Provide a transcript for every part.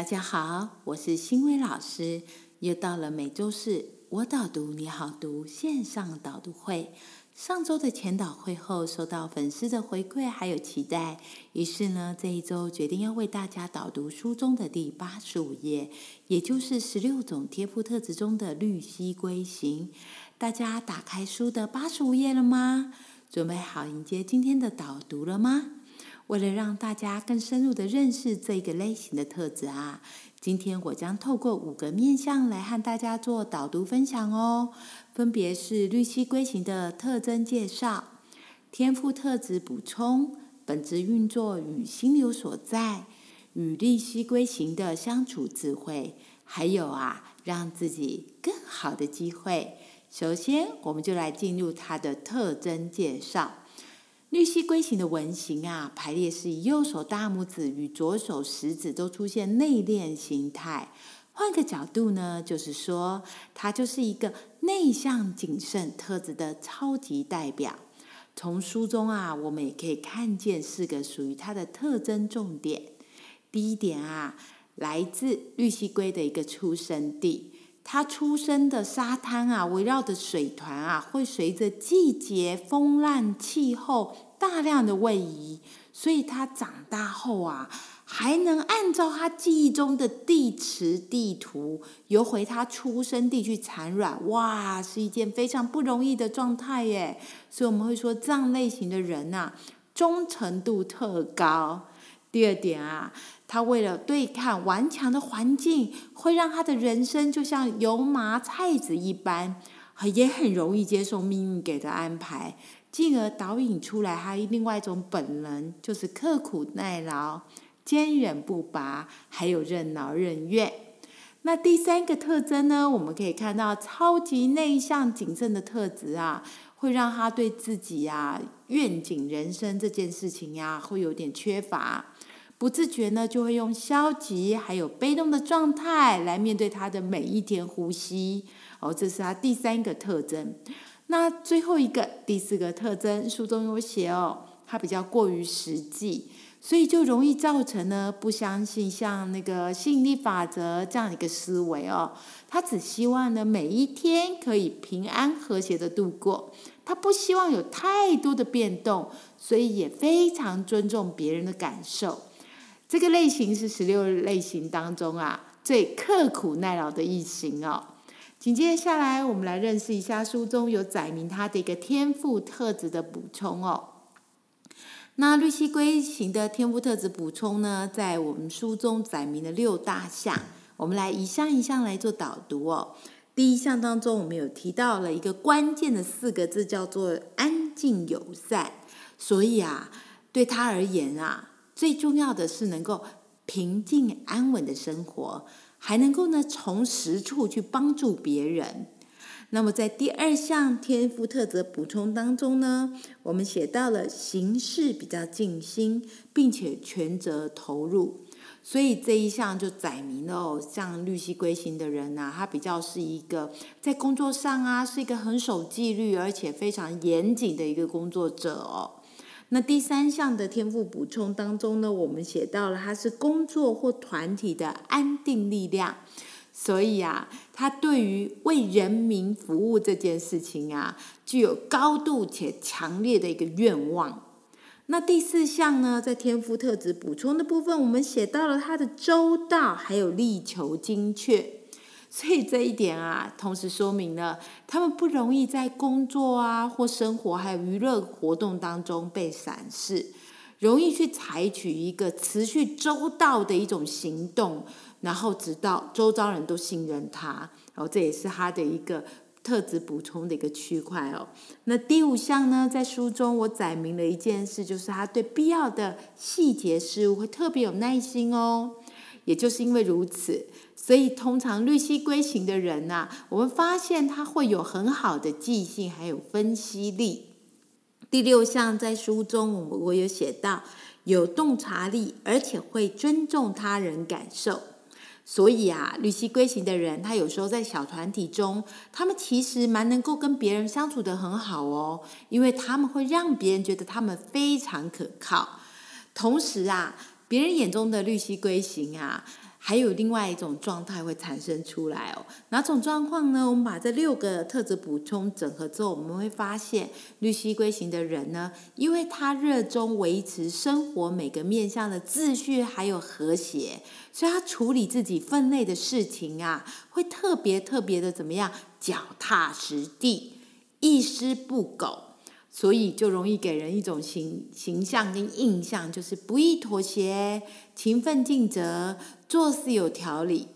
大家好，我是新薇老师，又到了每周四我导读你好读线上导读会。上周的前导会后，收到粉丝的回馈还有期待，于是呢，这一周决定要为大家导读书中的第八十五页，也就是十六种天赋特质中的绿蜥龟型。大家打开书的八十五页了吗？准备好迎接今天的导读了吗？为了让大家更深入的认识这个类型的特质啊，今天我将透过五个面向来和大家做导读分享哦。分别是绿蜥龟型的特征介绍、天赋特质补充、本质运作与心流所在、与绿蜥龟型的相处智慧，还有啊，让自己更好的机会。首先，我们就来进入它的特征介绍。绿蜥龟型的纹型啊，排列是以右手大拇指与左手食指都出现内敛形态。换个角度呢，就是说，它就是一个内向谨慎特质的超级代表。从书中啊，我们也可以看见四个属于它的特征重点。第一点啊，来自绿蜥龟的一个出生地。它出生的沙滩啊，围绕的水团啊，会随着季节、风浪、气候大量的位移，所以它长大后啊，还能按照它记忆中的地池地图游回它出生地去产卵。哇，是一件非常不容易的状态耶！所以我们会说，这样类型的人呐，忠诚度特高。第二点啊。他为了对抗顽强的环境，会让他的人生就像油麻菜籽一般，也很容易接受命运给的安排，进而导引出来他另外一种本能，就是刻苦耐劳、坚韧不拔，还有任劳任怨。那第三个特征呢？我们可以看到超级内向、谨慎的特质啊，会让他对自己呀愿景、人生这件事情呀，会有点缺乏。不自觉呢，就会用消极还有被动的状态来面对他的每一天呼吸。哦，这是他第三个特征。那最后一个第四个特征，书中有写哦，他比较过于实际，所以就容易造成呢不相信像那个吸引力法则这样一个思维哦。他只希望呢每一天可以平安和谐的度过，他不希望有太多的变动，所以也非常尊重别人的感受。这个类型是十六类型当中啊最刻苦耐劳的一型哦。紧接下来，我们来认识一下书中有载明他的一个天赋特质的补充哦。那绿蜥龟型的天赋特质补充呢，在我们书中载明了六大项，我们来一项一项来做导读哦。第一项当中，我们有提到了一个关键的四个字，叫做安静友善。所以啊，对他而言啊。最重要的是能够平静安稳的生活，还能够呢从实处去帮助别人。那么在第二项天赋特质补充当中呢，我们写到了行事比较尽心，并且全责投入。所以这一项就载明了哦，像绿蜥龟型的人呐，他比较是一个在工作上啊是一个很守纪律而且非常严谨的一个工作者哦。那第三项的天赋补充当中呢，我们写到了他是工作或团体的安定力量，所以啊，他对于为人民服务这件事情啊，具有高度且强烈的一个愿望。那第四项呢，在天赋特质补充的部分，我们写到了他的周到，还有力求精确。所以这一点啊，同时说明了他们不容易在工作啊或生活还有娱乐活动当中被闪失，容易去采取一个持续周到的一种行动，然后直到周遭人都信任他，然后这也是他的一个特质补充的一个区块哦。那第五项呢，在书中我载明了一件事，就是他对必要的细节事物会特别有耐心哦。也就是因为如此，所以通常绿蜥龟型的人呐，我们发现他会有很好的记性，还有分析力。第六项在书中，我我有写到有洞察力，而且会尊重他人感受。所以啊，绿蜥龟型的人，他有时候在小团体中，他们其实蛮能够跟别人相处的很好哦，因为他们会让别人觉得他们非常可靠。同时啊。别人眼中的绿蜥龟型啊，还有另外一种状态会产生出来哦。哪种状况呢？我们把这六个特质补充整合之后，我们会发现绿蜥龟型的人呢，因为他热衷维持生活每个面向的秩序还有和谐，所以他处理自己分内的事情啊，会特别特别的怎么样？脚踏实地，一丝不苟。所以就容易给人一种形形象跟印象，就是不易妥协、勤奋尽责、做事有条理。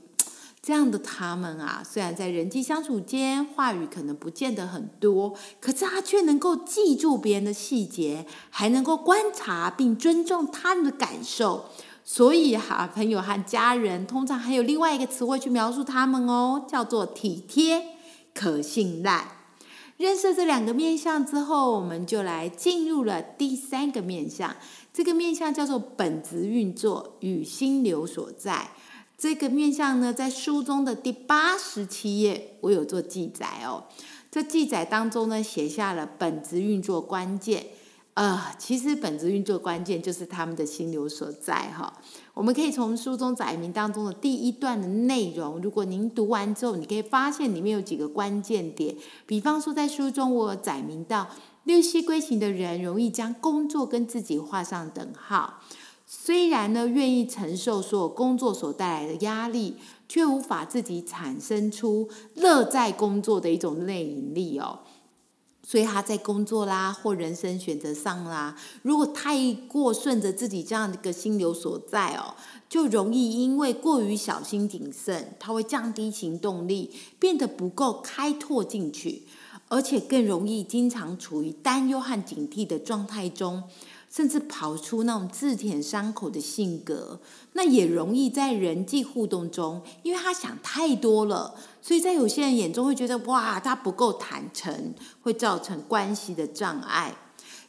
这样的他们啊，虽然在人际相处间话语可能不见得很多，可是他却能够记住别人的细节，还能够观察并尊重他人的感受。所以哈，朋友和家人通常还有另外一个词汇去描述他们哦，叫做体贴、可信赖。认识这两个面相之后，我们就来进入了第三个面相。这个面相叫做本质运作与心流所在。这个面相呢，在书中的第八十七页，我有做记载哦。这记载当中呢，写下了本质运作关键。呃，其实本质运作关键就是他们的心流所在哈。我们可以从书中载明当中的第一段的内容，如果您读完之后，你可以发现里面有几个关键点。比方说，在书中我载明到，六息归型的人容易将工作跟自己画上等号，虽然呢愿意承受所有工作所带来的压力，却无法自己产生出乐在工作的一种内引力哦。所以他在工作啦或人生选择上啦，如果太过顺着自己这样的一个心流所在哦，就容易因为过于小心谨慎，他会降低行动力，变得不够开拓进取，而且更容易经常处于担忧和警惕的状态中。甚至跑出那种自舔伤口的性格，那也容易在人际互动中，因为他想太多了，所以在有些人眼中会觉得哇，他不够坦诚，会造成关系的障碍。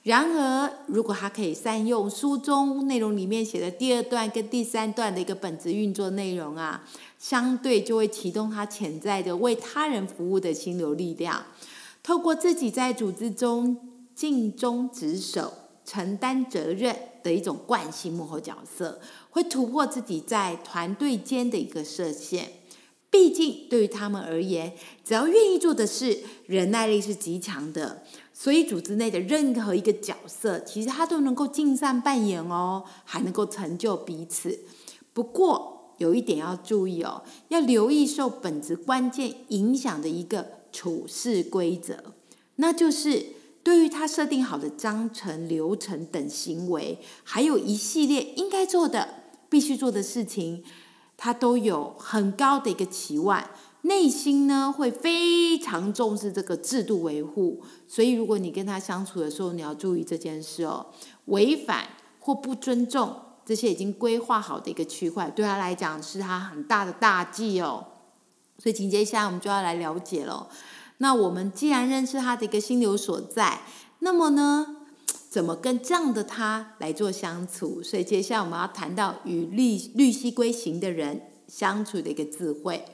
然而，如果他可以善用书中内容里面写的第二段跟第三段的一个本质运作内容啊，相对就会启动他潜在的为他人服务的心流力量，透过自己在组织中尽忠职守。承担责任的一种惯性幕后角色，会突破自己在团队间的一个设限。毕竟，对于他们而言，只要愿意做的事，忍耐力是极强的。所以，组织内的任何一个角色，其实他都能够尽善扮演哦，还能够成就彼此。不过，有一点要注意哦，要留意受本职关键影响的一个处事规则，那就是。对于他设定好的章程、流程等行为，还有一系列应该做的、必须做的事情，他都有很高的一个期望，内心呢会非常重视这个制度维护。所以，如果你跟他相处的时候，你要注意这件事哦，违反或不尊重这些已经规划好的一个区块，对他来讲是他很大的大忌哦。所以，紧接下来我们就要来了解了。那我们既然认识他的一个心流所在，那么呢，怎么跟这样的他来做相处？所以接下来我们要谈到与绿绿蜥龟型的人相处的一个智慧。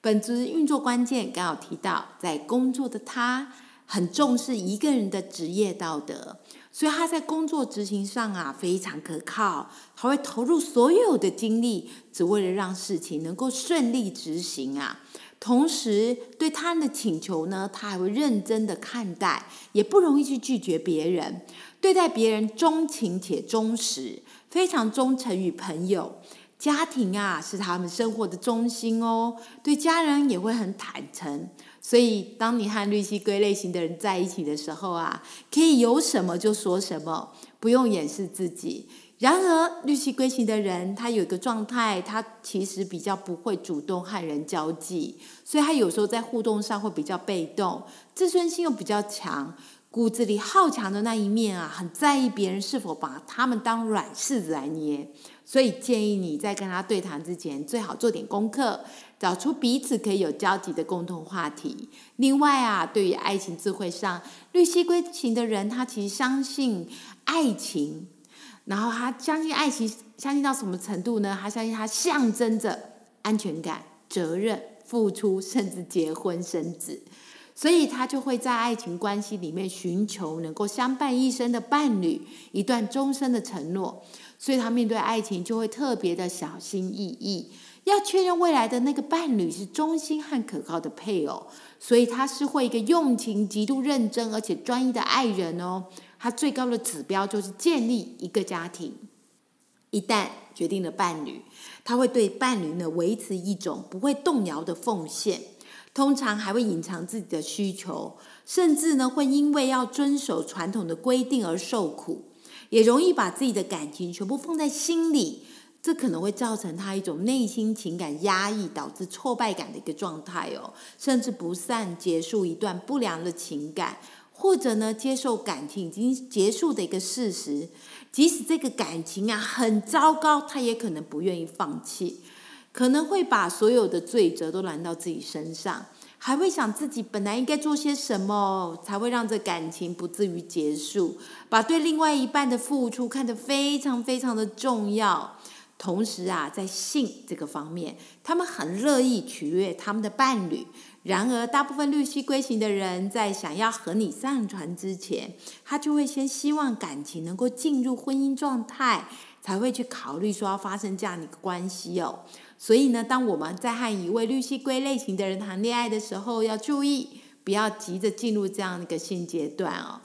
本质运作关键刚好提到，在工作的他很重视一个人的职业道德，所以他在工作执行上啊非常可靠，他会投入所有的精力，只为了让事情能够顺利执行啊。同时，对他人的请求呢，他还会认真的看待，也不容易去拒绝别人。对待别人钟情且忠实，非常忠诚于朋友、家庭啊，是他们生活的中心哦。对家人也会很坦诚。所以，当你和绿蜥龟类型的人在一起的时候啊，可以有什么就说什么，不用掩饰自己。然而，绿蜥龟型的人，他有一个状态，他其实比较不会主动和人交际，所以他有时候在互动上会比较被动，自尊心又比较强，骨子里好强的那一面啊，很在意别人是否把他们当软柿子来捏。所以建议你在跟他对谈之前，最好做点功课，找出彼此可以有交集的共同话题。另外啊，对于爱情智慧上，绿蜥龟型的人，他其实相信爱情。然后他相信爱情，相信到什么程度呢？他相信他象征着安全感、责任、付出，甚至结婚生子，所以他就会在爱情关系里面寻求能够相伴一生的伴侣，一段终身的承诺。所以他面对爱情就会特别的小心翼翼，要确认未来的那个伴侣是忠心和可靠的配偶，所以他是会一个用情极度认真而且专一的爱人哦。他最高的指标就是建立一个家庭。一旦决定了伴侣，他会对伴侣呢维持一种不会动摇的奉献，通常还会隐藏自己的需求，甚至呢会因为要遵守传统的规定而受苦，也容易把自己的感情全部放在心里。这可能会造成他一种内心情感压抑，导致挫败感的一个状态哦，甚至不善结束一段不良的情感，或者呢接受感情已经结束的一个事实，即使这个感情啊很糟糕，他也可能不愿意放弃，可能会把所有的罪责都揽到自己身上，还会想自己本来应该做些什么，才会让这感情不至于结束，把对另外一半的付出看得非常非常的重要。同时啊，在性这个方面，他们很乐意取悦他们的伴侣。然而，大部分绿蜥龟型的人在想要和你上船之前，他就会先希望感情能够进入婚姻状态，才会去考虑说要发生这样的一个关系哦。所以呢，当我们在和一位绿蜥龟类型的人谈恋爱的时候，要注意不要急着进入这样的一个性阶段哦。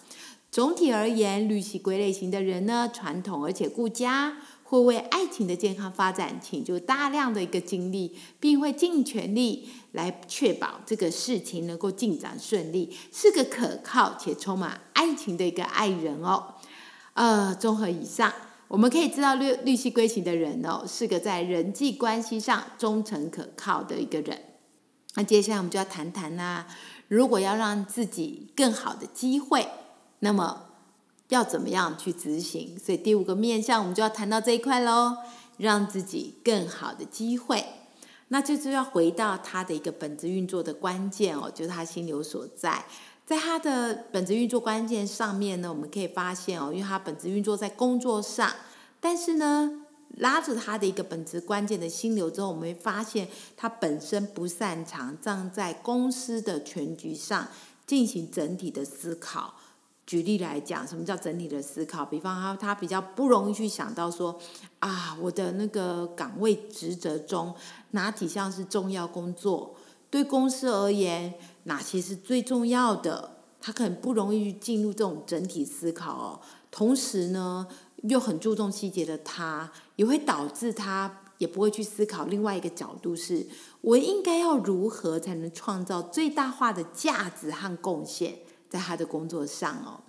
总体而言，绿蜥龟类型的人呢，传统而且顾家。会为爱情的健康发展倾注大量的一个精力，并会尽全力来确保这个事情能够进展顺利，是个可靠且充满爱情的一个爱人哦。呃，综合以上，我们可以知道绿绿系归型的人哦，是个在人际关系上忠诚可靠的一个人。那接下来我们就要谈谈啦，如果要让自己更好的机会，那么。要怎么样去执行？所以第五个面向，我们就要谈到这一块喽。让自己更好的机会，那这就要回到他的一个本质运作的关键哦，就是他心流所在。在他的本质运作关键上面呢，我们可以发现哦，因为他本质运作在工作上，但是呢，拉着他的一个本质关键的心流之后，我们会发现他本身不擅长站在公司的全局上进行整体的思考。举例来讲，什么叫整体的思考？比方他他比较不容易去想到说，啊，我的那个岗位职责中哪几项是重要工作？对公司而言，哪些是最重要的？他可能不容易进入这种整体思考哦。同时呢，又很注重细节的他，也会导致他也不会去思考另外一个角度，是我应该要如何才能创造最大化的价值和贡献？在他的工作上哦，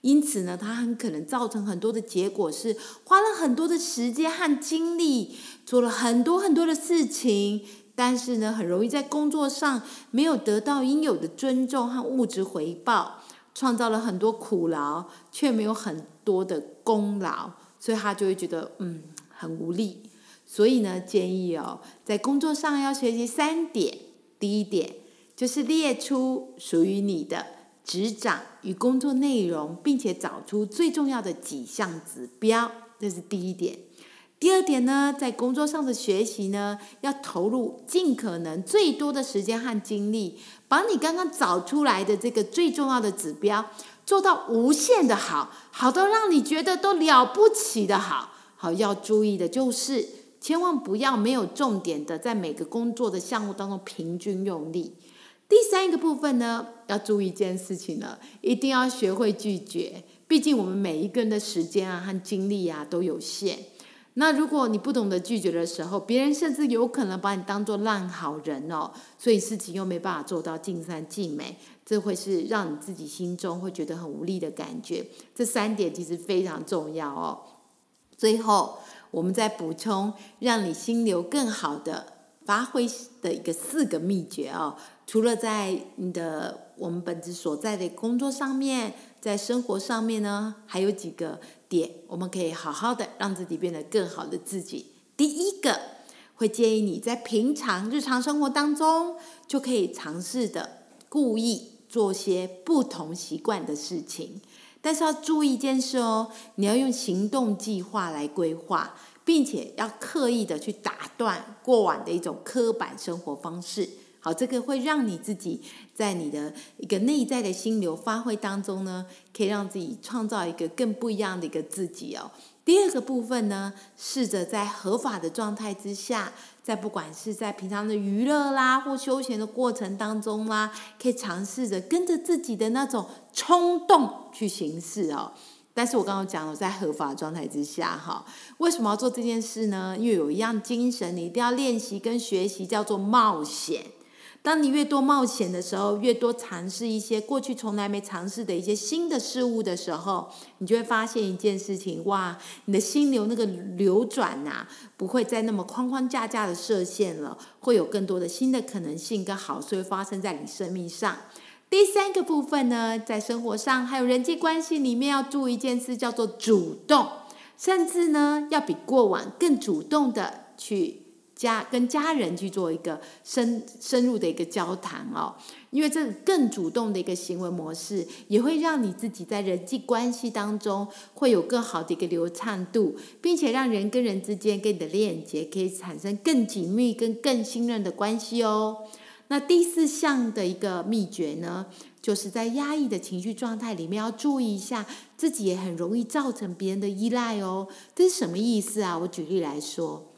因此呢，他很可能造成很多的结果是花了很多的时间和精力，做了很多很多的事情，但是呢，很容易在工作上没有得到应有的尊重和物质回报，创造了很多苦劳，却没有很多的功劳，所以他就会觉得嗯很无力。所以呢，建议哦，在工作上要学习三点，第一点就是列出属于你的。执掌与工作内容，并且找出最重要的几项指标，这是第一点。第二点呢，在工作上的学习呢，要投入尽可能最多的时间和精力，把你刚刚找出来的这个最重要的指标做到无限的好，好到让你觉得都了不起的好。好，要注意的就是，千万不要没有重点的在每个工作的项目当中平均用力。第三个部分呢，要注意一件事情了，一定要学会拒绝。毕竟我们每一个人的时间啊和精力啊都有限。那如果你不懂得拒绝的时候，别人甚至有可能把你当做烂好人哦。所以事情又没办法做到尽善尽美，这会是让你自己心中会觉得很无力的感觉。这三点其实非常重要哦。最后，我们再补充，让你心流更好的发挥的一个四个秘诀哦。除了在你的我们本职所在的工作上面，在生活上面呢，还有几个点，我们可以好好的让自己变得更好的自己。第一个，会建议你在平常日常生活当中，就可以尝试的故意做些不同习惯的事情，但是要注意一件事哦，你要用行动计划来规划，并且要刻意的去打断过往的一种刻板生活方式。好，这个会让你自己在你的一个内在的心流发挥当中呢，可以让自己创造一个更不一样的一个自己哦。第二个部分呢，试着在合法的状态之下，在不管是在平常的娱乐啦或休闲的过程当中啦，可以尝试着跟着自己的那种冲动去行事哦。但是我刚刚讲了，在合法状态之下，哈，为什么要做这件事呢？因为有一样精神，你一定要练习跟学习，叫做冒险。当你越多冒险的时候，越多尝试一些过去从来没尝试的一些新的事物的时候，你就会发现一件事情：哇，你的心流那个流转呐，不会再那么框框架架的设限了，会有更多的新的可能性跟好事会发生在你生命上。第三个部分呢，在生活上还有人际关系里面要注意一件事，叫做主动，甚至呢，要比过往更主动的去。家跟家人去做一个深深入的一个交谈哦，因为这更主动的一个行为模式，也会让你自己在人际关系当中会有更好的一个流畅度，并且让人跟人之间跟你的链接可以产生更紧密跟更信任的关系哦。那第四项的一个秘诀呢，就是在压抑的情绪状态里面要注意一下，自己也很容易造成别人的依赖哦。这是什么意思啊？我举例来说。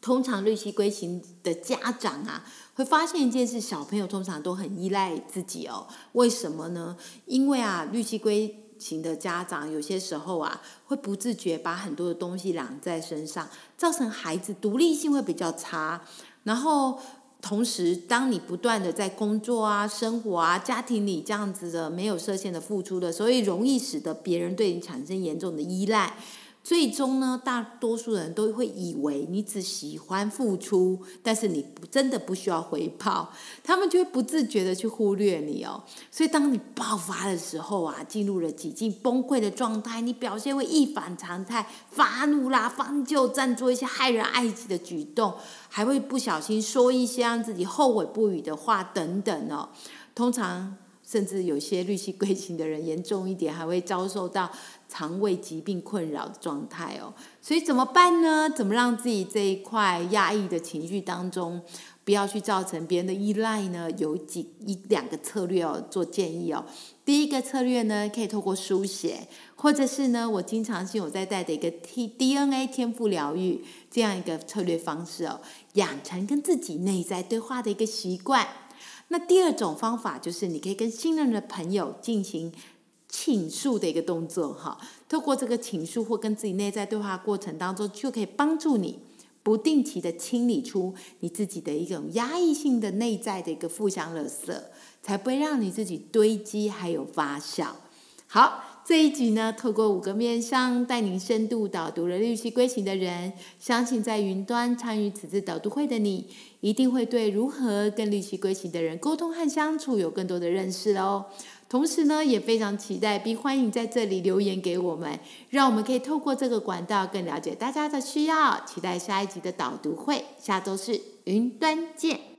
通常绿溪龟型的家长啊，会发现一件事：小朋友通常都很依赖自己哦。为什么呢？因为啊，绿溪龟型的家长有些时候啊，会不自觉把很多的东西揽在身上，造成孩子独立性会比较差。然后，同时，当你不断的在工作啊、生活啊、家庭里这样子的没有设限的付出的，所以容易使得别人对你产生严重的依赖。最终呢，大多数人都会以为你只喜欢付出，但是你不真的不需要回报，他们就会不自觉的去忽略你哦。所以当你爆发的时候啊，进入了几近崩溃的状态，你表现会一反常态，发怒啦，翻旧账，做一些害人爱己的举动，还会不小心说一些让自己后悔不已的话等等哦。通常。甚至有些绿气归型的人严重一点，还会遭受到肠胃疾病困扰的状态哦。所以怎么办呢？怎么让自己这一块压抑的情绪当中，不要去造成别人的依赖呢？有几一两个策略哦，做建议哦。第一个策略呢，可以透过书写，或者是呢，我经常性有在带的一个 T DNA 天赋疗愈这样一个策略方式哦，养成跟自己内在对话的一个习惯。那第二种方法就是，你可以跟信任的朋友进行倾诉的一个动作，哈。透过这个倾诉或跟自己内在对话过程当中，就可以帮助你不定期的清理出你自己的一种压抑性的内在的一个负向垃圾，才不会让你自己堆积还有发酵。好。这一集呢，透过五个面向带您深度导读了绿系归行的人，相信在云端参与此次导读会的你，一定会对如何跟绿系归行的人沟通和相处有更多的认识哦。同时呢，也非常期待并欢迎在这里留言给我们，让我们可以透过这个管道更了解大家的需要。期待下一集的导读会，下周四云端见。